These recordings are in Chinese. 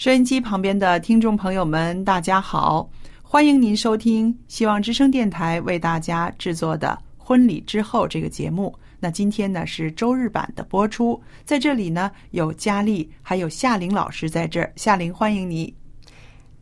收音机旁边的听众朋友们，大家好，欢迎您收听希望之声电台为大家制作的《婚礼之后》这个节目。那今天呢是周日版的播出，在这里呢有佳丽还有夏玲老师在这儿，夏玲欢迎你。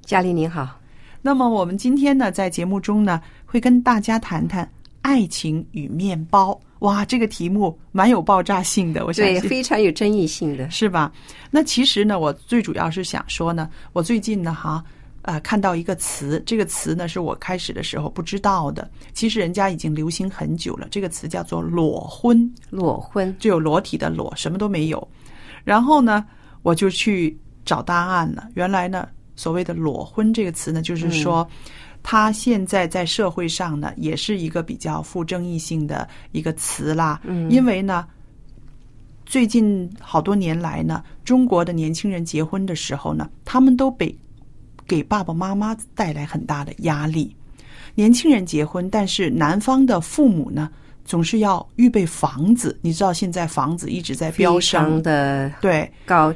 佳丽您好，那么我们今天呢在节目中呢会跟大家谈谈爱情与面包。哇，这个题目蛮有爆炸性的，我想对，非常有争议性的，是吧？那其实呢，我最主要是想说呢，我最近呢，哈，呃，看到一个词，这个词呢是我开始的时候不知道的，其实人家已经流行很久了。这个词叫做裸婚，裸婚，就有裸体的裸，什么都没有。然后呢，我就去找答案了。原来呢，所谓的裸婚这个词呢，就是说。它现在在社会上呢，也是一个比较富争议性的一个词啦。嗯，因为呢，最近好多年来呢，中国的年轻人结婚的时候呢，他们都被给爸爸妈妈带来很大的压力。年轻人结婚，但是男方的父母呢，总是要预备房子。你知道现在房子一直在飙升，的对高，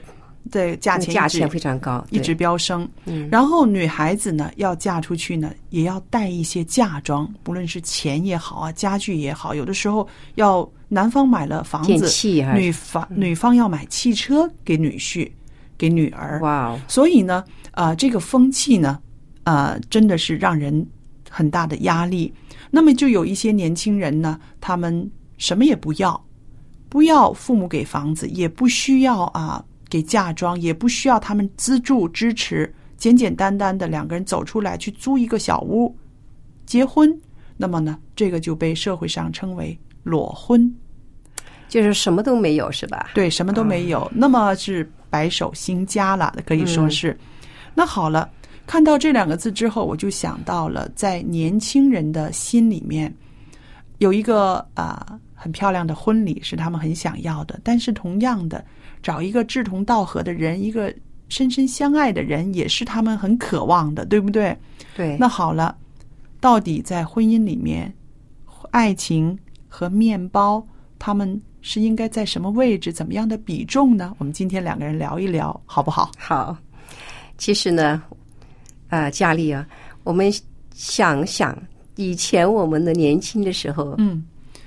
对，价钱价钱非常高，一直飙升。嗯然后女孩子呢，要嫁出去呢，也要带一些嫁妆，不论是钱也好啊，家具也好，有的时候要男方买了房子，女方女方要买汽车给女婿，给女儿。哇哦，所以呢，呃，这个风气呢，呃，真的是让人很大的压力。那么就有一些年轻人呢，他们什么也不要，不要父母给房子，也不需要啊给嫁妆，也不需要他们资助支持，简简单单的两个人走出来去租一个小屋结婚。那么呢，这个就被社会上称为裸婚。就是什么都没有是吧？对，什么都没有，那么是白手兴家了，可以说是。那好了，看到这两个字之后，我就想到了，在年轻人的心里面，有一个啊、很漂亮的婚礼是他们很想要的，但是同样的，找一个志同道合的人，一个深深相爱的人，也是他们很渴望的，对不对？对，那好了，到底在婚姻里面，爱情和面包，他们是应该在什么位置、怎么样的比重呢？我们今天两个人聊一聊，好不好？好。其实呢，啊，佳丽啊，我们想想以前我们的年轻的时候，嗯，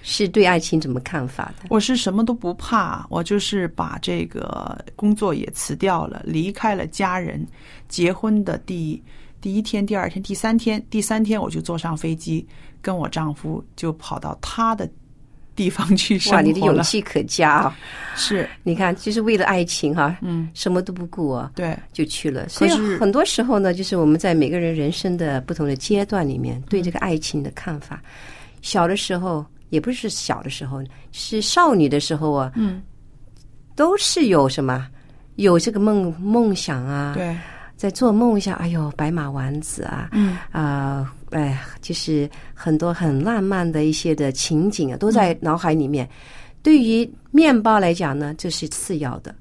是对爱情怎么看法的？我是什么都不怕，我就是把这个工作也辞掉了，离开了家人，结婚的第第一天、第二天、第三天，第三天我就坐上飞机，跟我丈夫就跑到他的地方去生哇，你的。勇气可嘉啊！是，你看，就是为了爱情哈、嗯，什么都不顾啊，对，就去了。所以很多时候呢，就是我们在每个人人生的不同的阶段里面，对这个爱情的看法，小的时候也不是小的时候，是少女的时候啊，嗯，都是有什么有这个梦梦想啊，对，在做梦想，哎呦，白马王子啊，嗯啊、哎呀，就是很多很浪漫的一些的情景啊，都在脑海里面。对于面包来讲呢，这是次要的。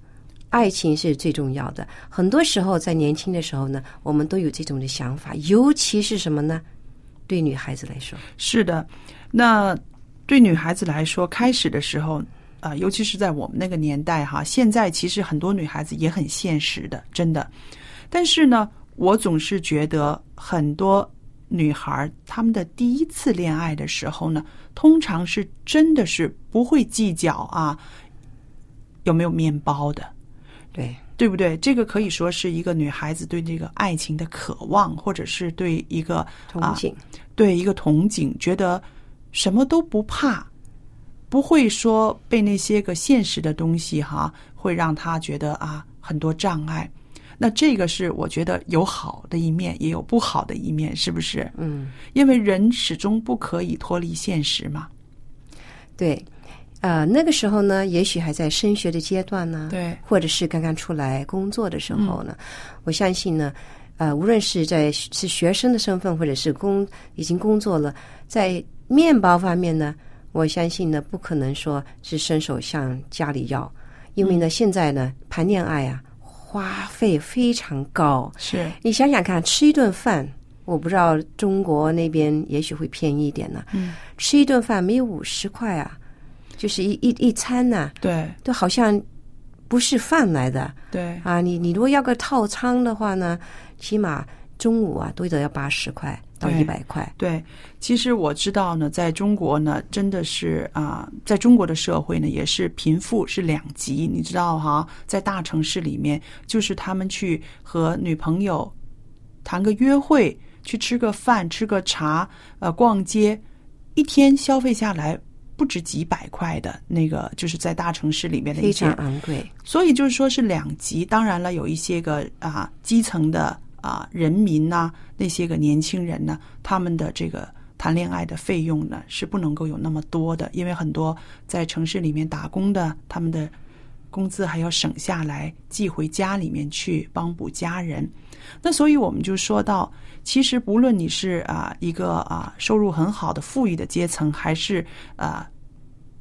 爱情是最重要的。很多时候在年轻的时候呢，我们都有这种的想法，尤其是什么呢？对女孩子来说，是的，那对女孩子来说，开始的时候啊、尤其是在我们那个年代哈，现在其实很多女孩子也很现实的，真的。但是呢，我总是觉得很多女孩她们的第一次恋爱的时候呢，通常是真的是不会计较啊有没有面包的。对，对不对？这个可以说是一个女孩子对这个爱情的渴望，或者是对一个啊憧憬，对一个憧憬，觉得什么都不怕，不会说被那些个现实的东西哈，会让他觉得啊很多障碍。那这个是我觉得有好的一面，也有不好的一面，是不是？嗯，因为人始终不可以脱离现实嘛。对。呃，那个时候呢，也许还在升学的阶段呢，对或者是刚刚出来工作的时候呢，我相信呢，呃，无论是在是学生的身份，或者是工已经工作了，在面包方面呢，我相信呢，不可能说是伸手向家里要，因为呢，现在呢，谈恋爱啊，花费非常高，是，你想想看，吃一顿饭，我不知道中国那边也许会便宜一点呢，嗯，吃一顿饭没有五十块啊，就是一一一餐呐、对。都好像不是饭来的。对。啊！你你如果要个套餐的话呢，起码中午啊都得要八十块到对一百块。对，其实我知道呢，在中国呢，真的是啊、在中国的社会呢，也是贫富是两极，你知道哈，在大城市里面，就是他们去和女朋友谈个约会，去吃个饭、吃个茶，呃，逛街，一天消费下来不止几百块的那个，就是在大城市里面的一非些常昂贵，所以就是说是两极。当然了，有一些个啊基层的啊人民呐、那些个年轻人呢，他们的这个谈恋爱的费用呢是不能够有那么多的，因为很多在城市里面打工的，他们的工资还要省下来寄回家里面去帮补家人。那所以我们就说到，其实不论你是啊一个啊收入很好的富裕的阶层，还是啊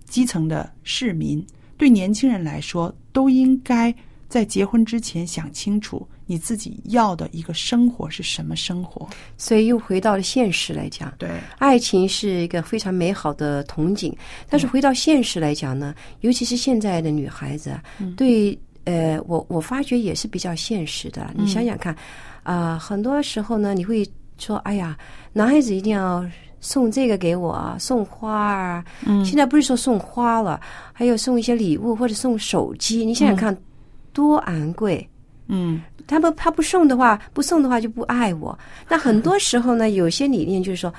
基层的市民，对年轻人来说，都应该在结婚之前想清楚你自己要的一个生活是什么生活。所以又回到了现实来讲，对，爱情是一个非常美好的憧憬，但是回到现实来讲呢，尤其是现在的女孩子啊，对呃，我我发觉也是比较现实的。你想想看，啊、很多时候呢，你会说，哎呀，男孩子一定要送这个给我啊，送花啊。嗯现在不是说送花了，还有送一些礼物或者送手机。你想想看，多昂贵。嗯他不他不送的话，不送的话就不爱我。那很多时候呢，有些理念就是说，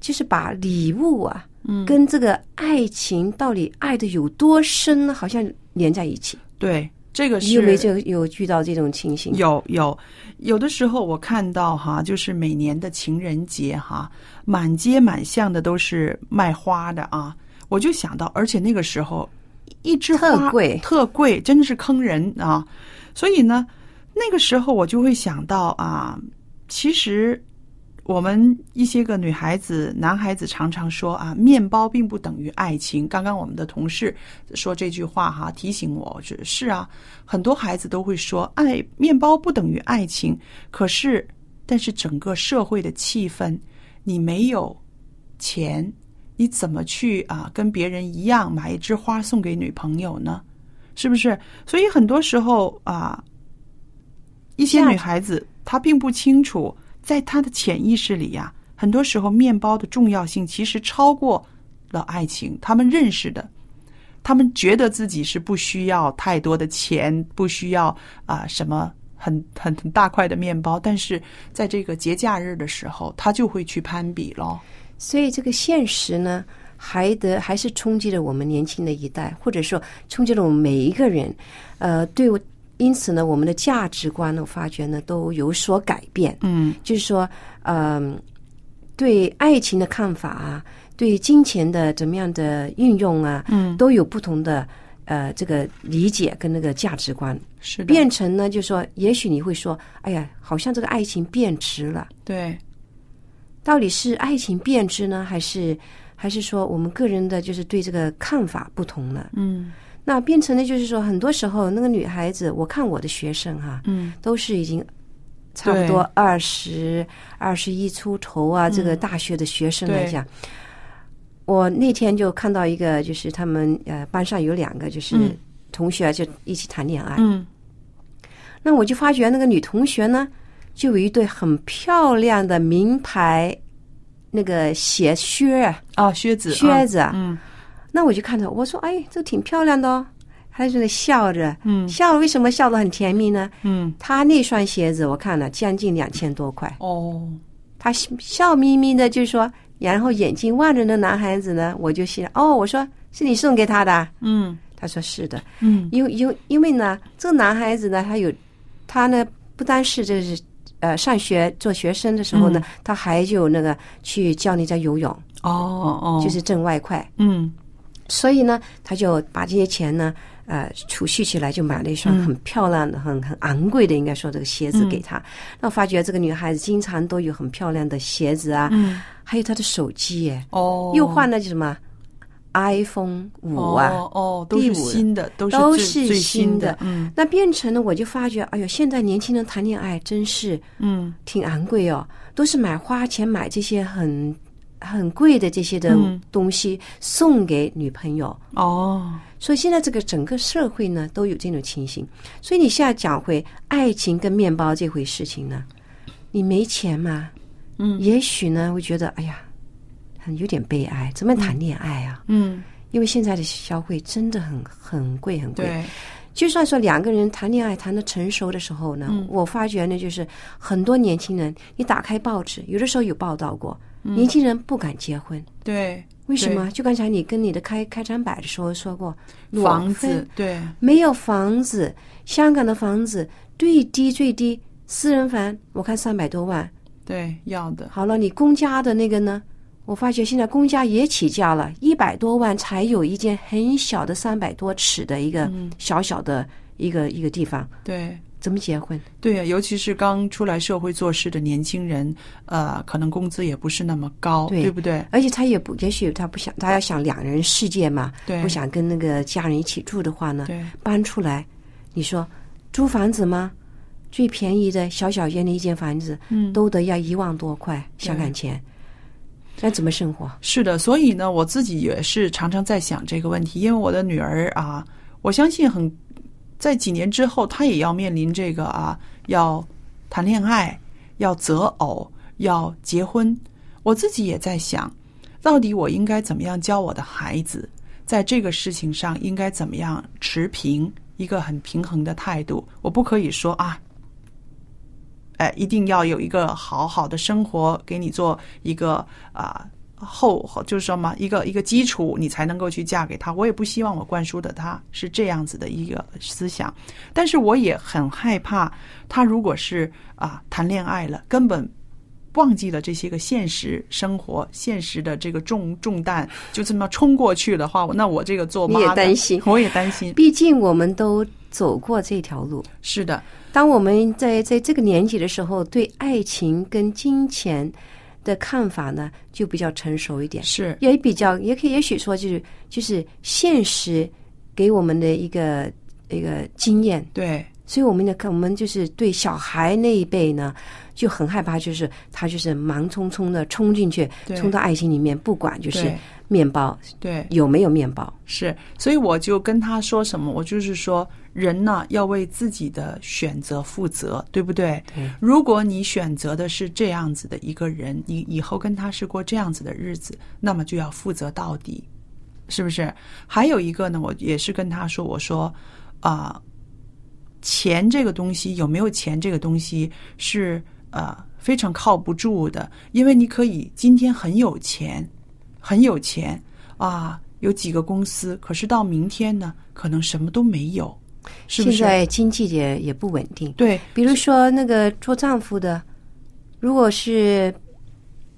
就是把礼物啊，嗯，跟这个爱情到底爱的有多深呢，好像连在一起。对，这个是你有没有这有遇到这种情形？有有有的时候我看到哈，就是每年的情人节哈，满街满巷的都是卖花的啊，我就想到，而且那个时候一枝花特贵特贵，真的是坑人啊！所以呢，那个时候我就会想到啊，其实。我们一些个女孩子、男孩子常常说啊，面包并不等于爱情。刚刚我们的同事说这句话哈，提醒我是是啊，很多孩子都会说，爱面包不等于爱情。可是，但是整个社会的气氛，你没有钱，你怎么去啊跟别人一样买一枝花送给女朋友呢？是不是？所以很多时候啊，一些女孩子她并不清楚，在她的潜意识里呀、很多时候面包的重要性其实超过了爱情。她们认识的，她们觉得自己是不需要太多的钱，不需要啊、什么很很很大块的面包，但是在这个节假日的时候，他就会去攀比咯。所以这个现实呢，还得还是冲击了我们年轻的一代，或者说冲击了我们每一个人。呃，对我，因此呢，我们的价值观呢，我发觉呢都有所改变。嗯。就是说，嗯、对爱情的看法啊，对金钱的怎么样的运用啊，嗯，都有不同的呃这个理解跟那个价值观，是的，变成呢，就是说，也许你会说，哎呀，好像这个爱情变质了，对。到底是爱情变质呢，还是还是说我们个人的就是对这个看法不同了？嗯那变成了就是说，很多时候那个女孩子，我看我的学生哈、嗯。都是已经差不多二十二十一出头啊，这个大学的学生来讲，我那天就看到一个，就是他们呃班上有两个就是嗯。同学就一起谈恋爱，嗯。那我就发觉那个女同学呢，就有一对很漂亮的名牌那个鞋靴啊。啊，靴子靴子啊，嗯那我就看着我说，哎，这挺漂亮的哦，还在那笑着，嗯。笑为什么笑得很甜蜜呢？嗯。他那双鞋子我看了将近两千多块，哦。他笑笑眯眯的就说，然后眼睛望着那男孩子呢，我就心哦，我说是你送给他的？啊，嗯。他说是的，嗯。因为因为因为呢，这个男孩子呢，他有他呢不单是这是呃上学做学生的时候呢，嗯。他还有那个去教人家游泳，哦哦，就是挣外快，嗯所以呢，他就把这些钱呢，呃，储蓄起来，就买了一双嗯。很漂亮的、很很昂贵的，应该说这个鞋子给他。那我发觉这个女孩子经常都有很漂亮的鞋子啊，嗯。还有她的手机耶，哦，又换了什么？iPhone 五啊。哦哦，都是新的，都是新的嗯。那变成了，我就发觉，哎呦，现在年轻人谈恋爱真是嗯。挺昂贵哦，都是买花钱买这些很很贵的这些的嗯东西送给女朋友。哦所以现在这个整个社会呢都有这种情形。所以你现在讲回爱情跟面包这回事情呢，你没钱吗？嗯也许呢会觉得哎呀，很有点悲哀，怎么谈恋爱啊？嗯因为现在的消费真的很很贵很贵。对就算说两个人谈恋爱谈的成熟的时候呢，嗯我发觉呢，就是很多年轻人，你打开报纸，有的时候有报道过，嗯年轻人不敢结婚，对为什么？就刚才你跟你的开开场白的时候说过，房子对没有房子，香港的房子最低最低私人房，我看三百多万。对要的好了，你公家的那个呢？我发觉现在公家也起价了，一百多万才有一间很小的三百多尺的一个嗯小小的一个、一个地方，对。怎么结婚？对呀，尤其是刚出来社会做事的年轻人，呃，可能工资也不是那么高，对不对？而且他也不，也许他不想，他要想两人世界嘛，对不想跟那个家人一起住的话呢，对，搬出来，你说租房子吗？最便宜的小小间的一间房子，嗯都得要一万多块香港钱，那怎么生活？是的，所以呢，我自己也是常常在想这个问题，因为我的女儿啊，我相信很在几年之后，他也要面临这个啊，要谈恋爱，要择偶，要结婚。我自己也在想，到底我应该怎么样教我的孩子，在这个事情上应该怎么样持平，一个很平衡的态度。我不可以说啊，哎，一定要有一个好好的生活给你做一个啊。后就是什么一个一个基础，你才能够去嫁给他。我也不希望我灌输的他是这样子的一个思想，但是我也很害怕他如果是啊谈恋爱了，根本忘记了这些个现实生活、现实的这个重重担，就这么冲过去的话，那我这个做妈你也担心我也担心。毕竟我们都走过这条路。是的，当我们在在这个年纪的时候，对爱情跟金钱的看法呢，就比较成熟一点，是。也比较也可以，也许说就是就是现实给我们的一个一个经验，对，所以我们呢，看我们就是对小孩那一辈呢，就很害怕，就是他就是忙匆匆的冲进去，冲到爱情里面，不管就是面包对，有没有面包，是，所以我就跟他说什么，我就是说，人呢要为自己的选择负责，对不对？对。如果你选择的是这样子的一个人，你以后跟他是过这样子的日子，那么就要负责到底，是不是？还有一个呢，我也是跟他说，我说啊、钱这个东西有没有钱这个东西是呃非常靠不住的，因为你可以今天很有钱，很有钱啊，有几个公司，可是到明天呢，可能什么都没有，是不是？现在经济也也不稳定，对，比如说那个做丈夫的，如果是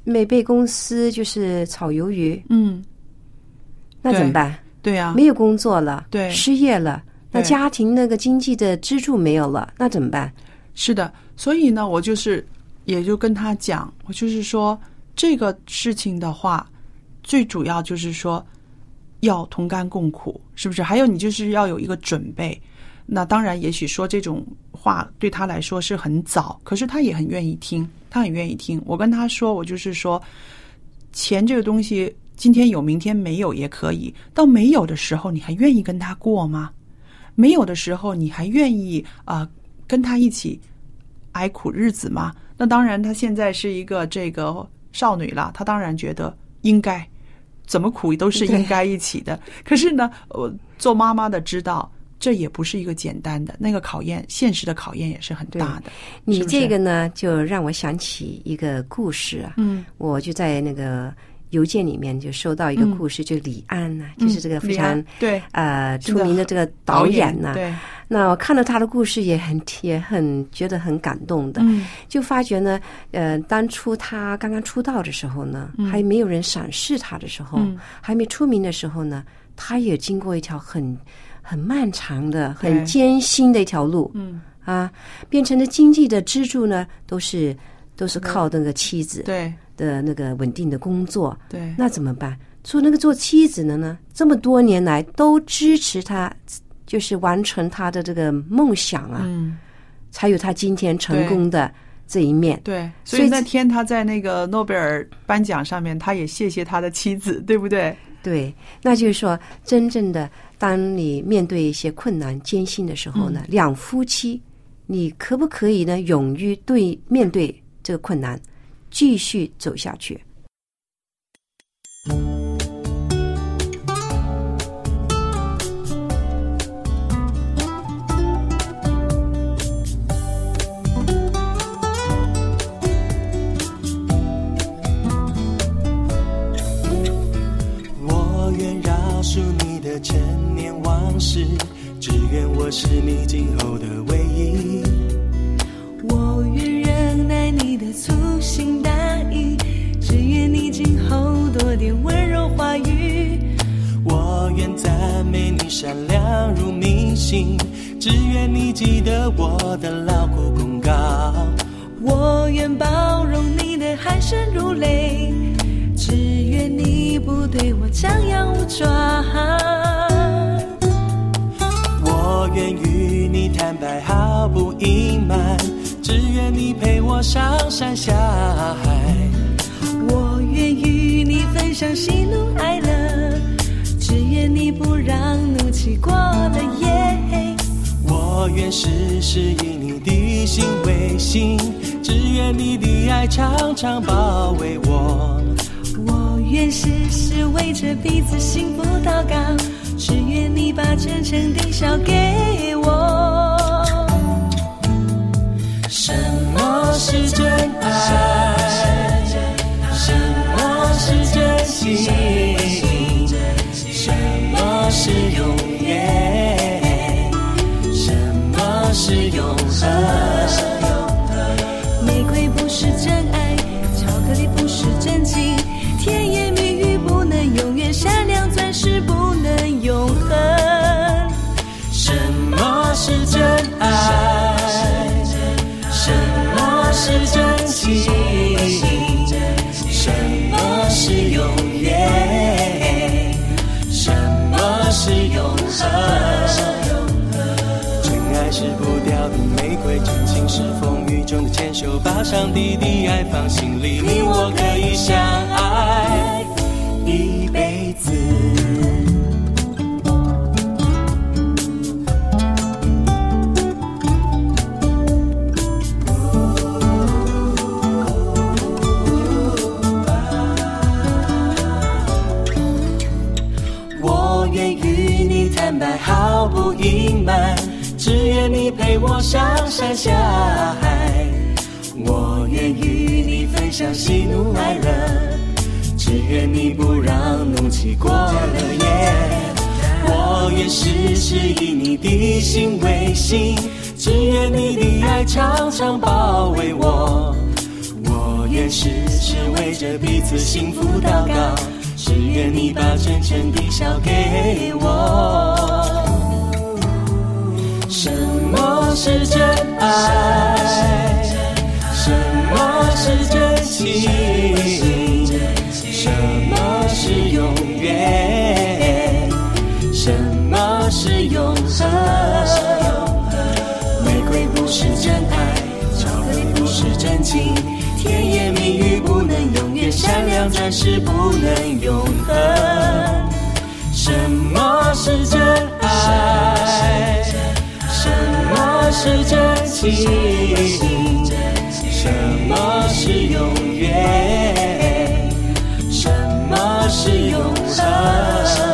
没被公司就是炒鱿鱼，嗯，那怎么办？对呀、没有工作了，对。失业了，那家庭那个经济的支柱没有了，那怎么办？是的，所以呢，我就是也就跟他讲，我就是说这个事情的话，最主要就是说，要同甘共苦，是不是？还有你就是要有一个准备。那当然，也许说这种话对他来说是很早，可是他也很愿意听，他很愿意听。我跟他说，我就是说，钱这个东西，今天有，明天没有也可以。到没有的时候，你还愿意跟他过吗？没有的时候，你还愿意啊跟他一起挨苦日子吗？那当然，他现在是一个这个少女了，她当然觉得应该怎么苦都是应该一起的。可是呢，我做妈妈的知道。这也不是一个简单的那个考验，现实的考验也是很大的。你这个呢，就让我想起一个故事啊。嗯，我就在那个邮件里面就收到一个故事，就李安呐，就是这个非常对。呃出名的这个导演呐。对，那我看到他的故事也很也很觉得很感动的。嗯，就发觉呢，呃，当初他刚刚出道的时候呢，还没有人赏识他的时候，还没出名的时候呢，他也经过一条很。很漫长的、很艰辛的一条路，嗯。啊，变成了经济的支柱呢，都是都是靠那个妻子。对的那个稳定的工作，对，那怎么办？做那个做妻子的呢，这么多年来都支持他，就是完成他的这个梦想啊，嗯，才有他今天成功的这一面。对，所以那天他在那个诺贝尔颁奖上面，他也谢谢他的妻子，对不对？对，那就是说，真正的当你面对一些困难、艰辛的时候呢，两夫妻，你可不可以呢，勇于对面对这个困难，继续走下去？我愿饶恕你的陈年往事，只愿我是你今后的唯一。善良如明星，只愿你记得我的劳苦功高。我愿包容你的鼾声如雷，只愿你不对我张牙舞爪。我愿与你坦白，毫不隐瞒，只愿你陪我上山下海。我愿与你分享喜怒哀乐，过了夜。我愿时时以你的心为心，只愿你的爱常常包围我。我愿时时为着彼此幸福祷告。只愿你把真诚的笑给我。什么是真爱？什么是真心？把上帝的爱放心里，你我可以相爱一辈子。我愿与你坦白毫不隐瞒，只愿你陪我上山下海。我愿与你分享喜怒哀乐，只愿你不让怒气过了夜。我愿时时以你的心为心，只愿你的爱常常包围我。我愿时时为着彼此幸福祷告，只愿你把真诚地笑给我。什么是真爱？情，甜言蜜语不能永远，善良暂时不能永恒。什么是真爱？什么是真情？什么是永远？什么是永恒？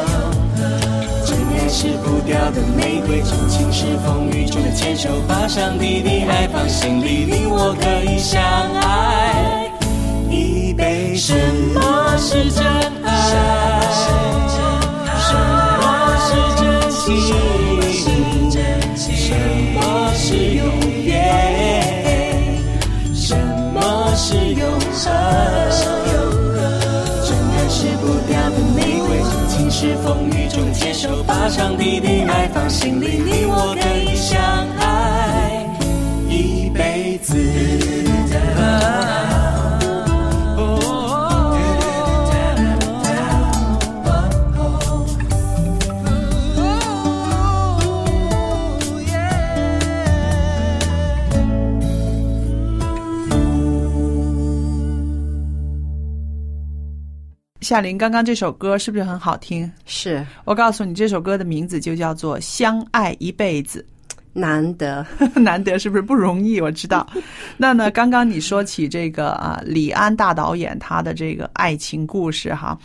吃不掉的玫瑰，真情是风雨中的牵手，把上帝的爱放心里，你我可以相爱一杯。什么是真把上帝的爱放心里，你我可以相夏琳，刚刚这首歌是不是很好听？是我告诉你，这首歌的名字就叫做《相爱一辈子》。难得，难得是不是不容易？我知道。那呢，刚刚你说起这个啊，李安大导演他的这个爱情故事哈，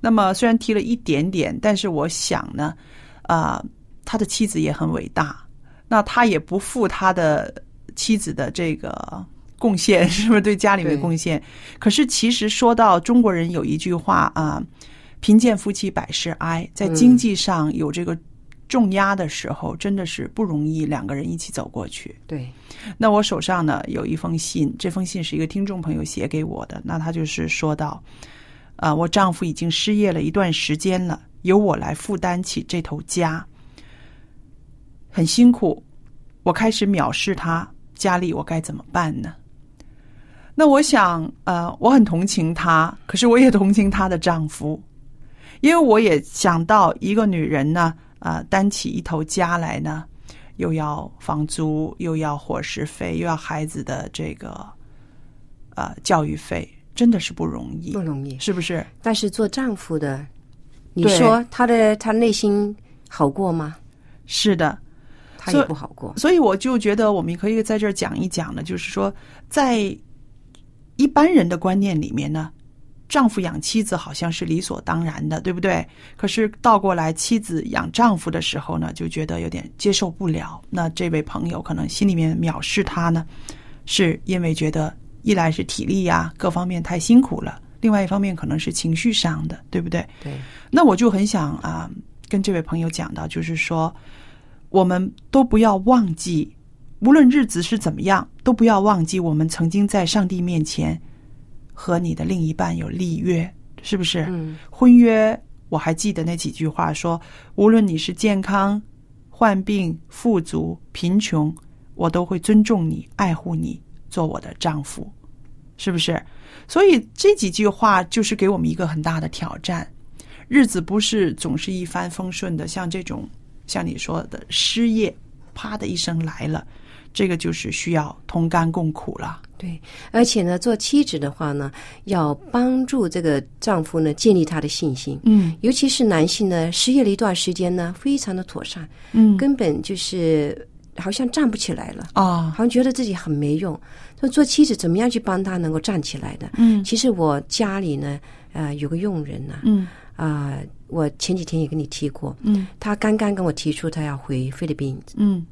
那么虽然提了一点点，但是我想呢，啊，他的妻子也很伟大，那他也不负他的妻子的这个贡献，是不是对家里没贡献？可是其实说到中国人有一句话啊，贫贱夫妻百事哀，在经济上有这个重压的时候，真的是不容易两个人一起走过去。对，那我手上呢有一封信，这封信是一个听众朋友写给我的。那他就是说到，啊、我丈夫已经失业了一段时间了，由我来负担起这头家，很辛苦。我开始藐视他，家里我该怎么办呢？那我想，呃，我很同情她，可是我也同情她的丈夫，因为我也想到一个女人呢，啊，担起一头家来呢，又要房租，又要伙食费，又要孩子的这个呃教育费，真的是不容易，不容易。是不是？但是做丈夫的，你说他的他内心好过吗？是的，他也不好过。所以我就觉得我们可以在这儿讲一讲呢，就是说，在一般人的观念里面呢，丈夫养妻子好像是理所当然的，对不对？可是倒过来，妻子养丈夫的时候呢，就觉得有点接受不了。那这位朋友可能心里面藐视他呢，是因为觉得一来是体力呀、各方面太辛苦了，另外一方面可能是情绪上的，对不对？对，那我就很想啊，跟这位朋友讲到，就是说，我们都不要忘记，无论日子是怎么样，都不要忘记我们曾经在上帝面前和你的另一半有立约，是不是？嗯，婚约，我还记得那几句话说，无论你是健康、患病、富足、贫穷，我都会尊重你、爱护你，做我的丈夫，是不是？所以这几句话就是给我们一个很大的挑战。日子不是总是一帆风顺的，像这种像你说的失业，啪的一声来了，这个就是需要同甘共苦了。对，而且呢，做妻子的话呢，要帮助这个丈夫呢建立他的信心。嗯尤其是男性呢，失业了一段时间呢，非常的妥善，嗯根本就是好像站不起来了，啊好像觉得自己很没用。说做妻子怎么样去帮他能够站起来的？嗯其实我家里呢，呃，有个佣人呢，嗯啊、我前几天也跟你提过，嗯他刚刚跟我提出他要回菲律宾。嗯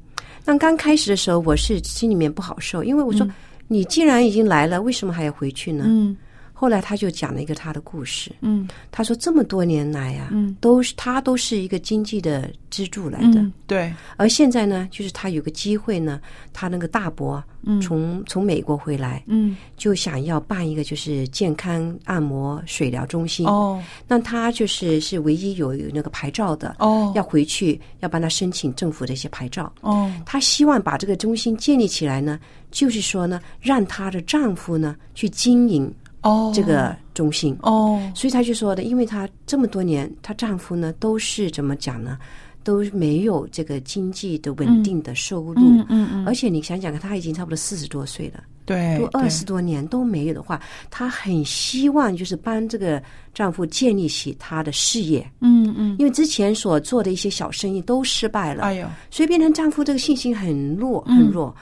那刚开始的时候，我是心里面不好受，因为我说、你既然已经来了，为什么还要回去呢？嗯后来他就讲了一个他的故事，嗯。他说这么多年来啊，嗯。都是他都是一个经济的支柱来的，嗯，对，而现在呢，就是他有个机会呢，他那个大伯嗯。从、从美国回来，嗯。就想要办一个就是健康按摩水疗中心，哦。那他就是是唯一有有那个牌照的，哦。要回去要帮他申请政府的一些牌照。哦。他希望把这个中心建立起来呢，就是说呢，让她的丈夫呢去经营哦，这个中心。哦。所以她就说的，因为她这么多年，她丈夫呢都是怎么讲呢，都没有这个经济的稳定的收入，嗯嗯嗯。而且你想想看，他已经差不多四十多岁了，对，都二十多年都没有的话，她很希望就是帮这个丈夫建立起他的事业，嗯嗯，因为之前所做的一些小生意都失败了，哎呦，所以变成丈夫这个信心很弱嗯。很弱。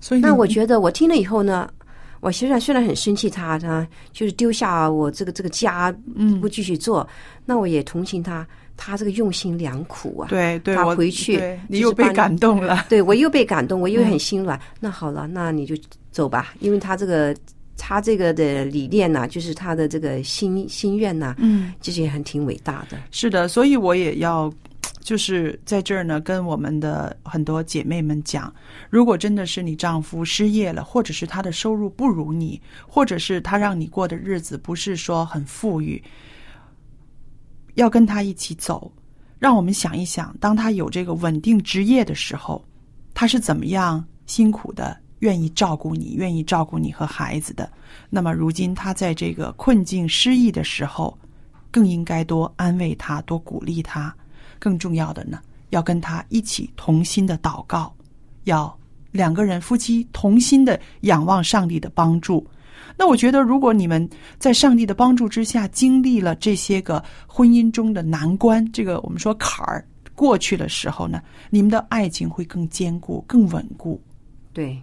所以那我觉得我听了以后呢，我虽然虽然很生气他，他就是丢下我这个这个家，嗯不继续做，那我也同情他，他这个用心良苦啊。对对，我他回去对你又被感动了，对我又被感动，我又嗯很心软。那好了，那你就走吧，因为他这个他这个的理念呐、就是他的这个心心愿呐、嗯。其实也很挺伟大的。是的，所以我也要，就是在这儿呢，跟我们的很多姐妹们讲，如果真的是你丈夫失业了，或者是他的收入不如你，或者是他让你过的日子不是说很富裕，要跟他一起走。让我们想一想，当他有这个稳定职业的时候，他是怎么样辛苦的，愿意照顾你，愿意照顾你和孩子的。那么如今他在这个困境失意的时候，更应该多安慰他，多鼓励他。更重要的呢，要跟他一起同心的祷告，要两个人夫妻同心的仰望上帝的帮助。那我觉得，如果你们在上帝的帮助之下经历了这些个婚姻中的难关，这个我们说坎儿过去的时候呢，你们的爱情会更坚固、更稳固。对，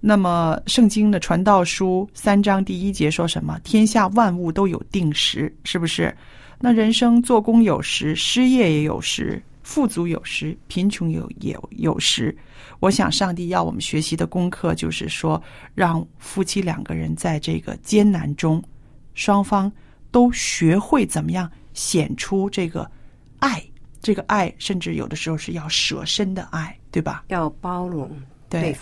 那么，圣经的传道书三章第一节说什么？天下万物都有定时，是不是？那人生做工有时，失业也有时，富足有时，贫穷有也有有时。我想，上帝要我们学习的功课就是说，让夫妻两个人在这个艰难中，双方都学会怎么样显出这个爱。这个爱，甚至有的时候是要舍身的爱，对吧？要包容对对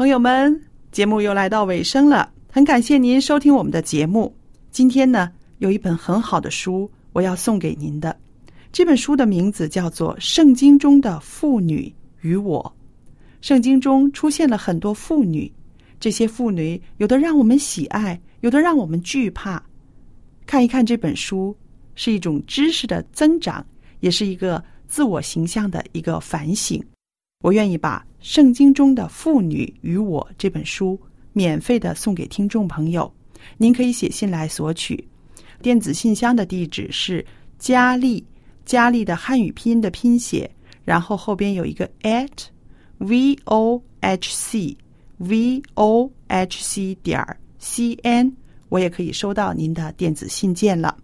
朋友们，节目又来到尾声了，很感谢您收听我们的节目。今天呢，有一本很好的书，我要送给您的。这本书的名字叫做《圣经中的妇女与我》。圣经中出现了很多妇女，这些妇女有的让我们喜爱，有的让我们惧怕。看一看这本书，是一种知识的增长，也是一个自我形象的一个反省。我愿意把《圣经中的妇女与我》这本书免费的送给听众朋友，您可以写信来索取。电子信箱的地址是佳丽，佳丽的汉语拼音的拼写，然后后边有一个 at v o h c v o h c 点 c n，我也可以收到您的电子信件了。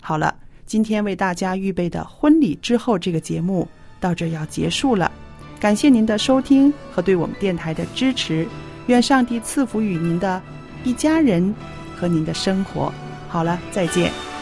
好了，今天为大家预备的婚礼之后这个节目到这要结束了。感谢您的收听和对我们电台的支持，愿上帝赐福与您的一家人和您的生活。好了，再见。